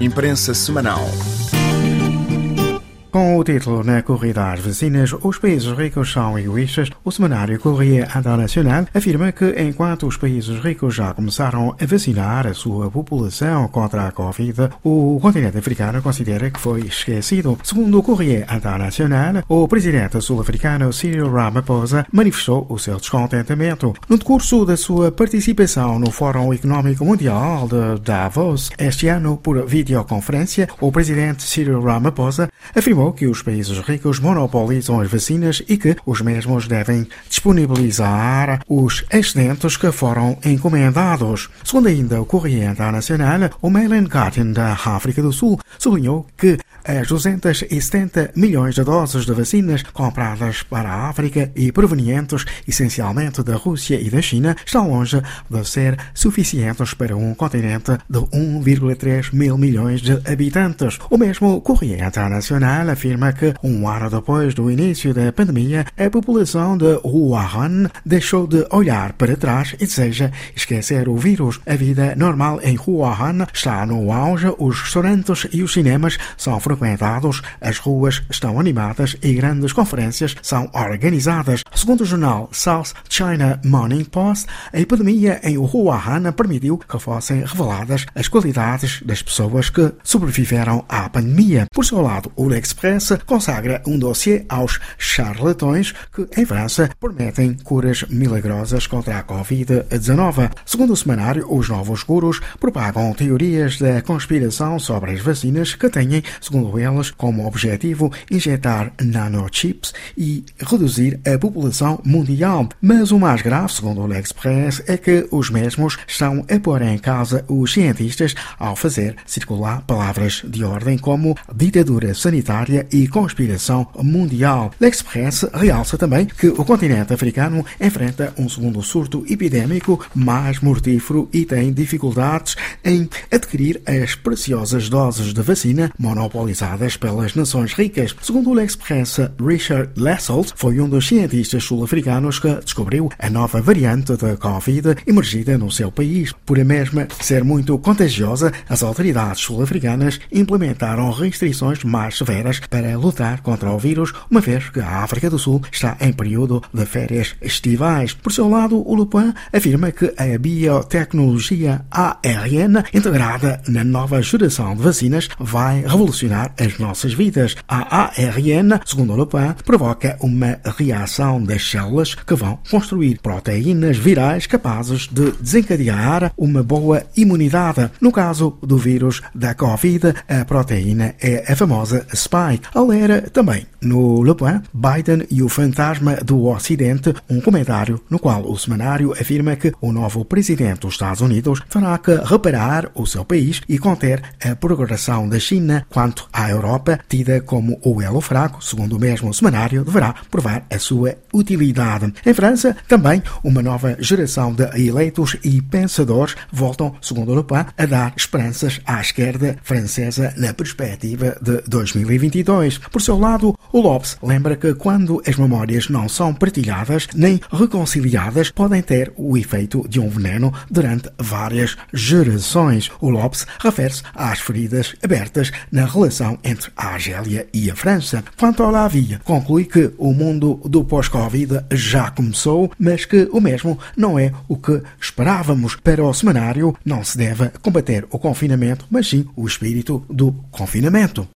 Imprensa Semanal. Com o título Na corrida às vacinas, os países ricos são egoístas, o semanário Correia Internacional afirma que enquanto os países ricos já começaram a vacinar a sua população contra a Covid, o continente africano considera que foi esquecido. Segundo o Correia Internacional, o presidente sul-africano Cyril Ramaphosa manifestou o seu descontentamento. No decurso da sua participação no Fórum Económico Mundial de Davos, este ano por videoconferência, o presidente Cyril Ramaphosa afirmou que os países ricos monopolizam as vacinas e que os mesmos devem disponibilizar os excedentes que foram encomendados. Segundo ainda o Correio Internacional, o Mailen Garten da África do Sul sublinhou que as 270 milhões de doses de vacinas compradas para a África e provenientes essencialmente da Rússia e da China estão longe de ser suficientes para um continente de 1,3 mil milhões de habitantes. O mesmo Correio Internacional afirma que, um ano depois do início da pandemia, a população de Wuhan deixou de olhar para trás e deseja esquecer o vírus. A vida normal em Wuhan está no auge, os restaurantes e os cinemas são frequentados, as ruas estão animadas e grandes conferências são organizadas. Segundo o jornal South China Morning Post, a epidemia em Wuhan permitiu que fossem reveladas as qualidades das pessoas que sobreviveram à pandemia. Por seu lado, o Express Express consagra um dossiê aos charlatões que, em França, prometem curas milagrosas contra a Covid-19. Segundo o semanário, os novos gurus propagam teorias da conspiração sobre as vacinas que têm, segundo eles, como objetivo injetar nanochips e reduzir a população mundial. Mas o mais grave, segundo o L'Express, é que os mesmos estão a pôr em causa os cientistas ao fazer circular palavras de ordem como ditadura sanitária e conspiração mundial. L'Express realça também que o continente africano enfrenta um segundo surto epidémico mais mortífero e tem dificuldades em adquirir as preciosas doses de vacina monopolizadas pelas nações ricas. Segundo o L'Express, Richard Lesselt foi um dos cientistas sul-africanos que descobriu a nova variante da Covid emergida no seu país. Por a mesma ser muito contagiosa, as autoridades sul-africanas implementaram restrições mais severas para lutar contra o vírus, uma vez que a África do Sul está em período de férias estivais. Por seu lado, o Lupin afirma que a biotecnologia ARN integrada na nova geração de vacinas vai revolucionar as nossas vidas. A ARN, segundo o Lupin, provoca uma reação das células que vão construir proteínas virais capazes de desencadear uma boa imunidade. No caso do vírus da Covid, a proteína é a famosa spike. Alera também no Le Point, Biden e o fantasma do Ocidente, um comentário no qual o semanário afirma que o novo presidente dos Estados Unidos terá que reparar o seu país e conter a progressão da China quanto à Europa, tida como o elo fraco, segundo o mesmo semanário, deverá provar a sua utilidade. Em França, também uma nova geração de eleitos e pensadores voltam, segundo Le Point, a dar esperanças à esquerda francesa na perspectiva de 2022. Por seu lado, o Lopes lembra que quando as memórias não são partilhadas nem reconciliadas, podem ter o efeito de um veneno durante várias gerações. O Lopes refere-se às feridas abertas na relação entre a Argélia e a França. Lavia, conclui que o mundo do pós-Covid já começou, mas que o mesmo não é o que esperávamos. Para o semanário, não se deve combater o confinamento, mas sim o espírito do confinamento.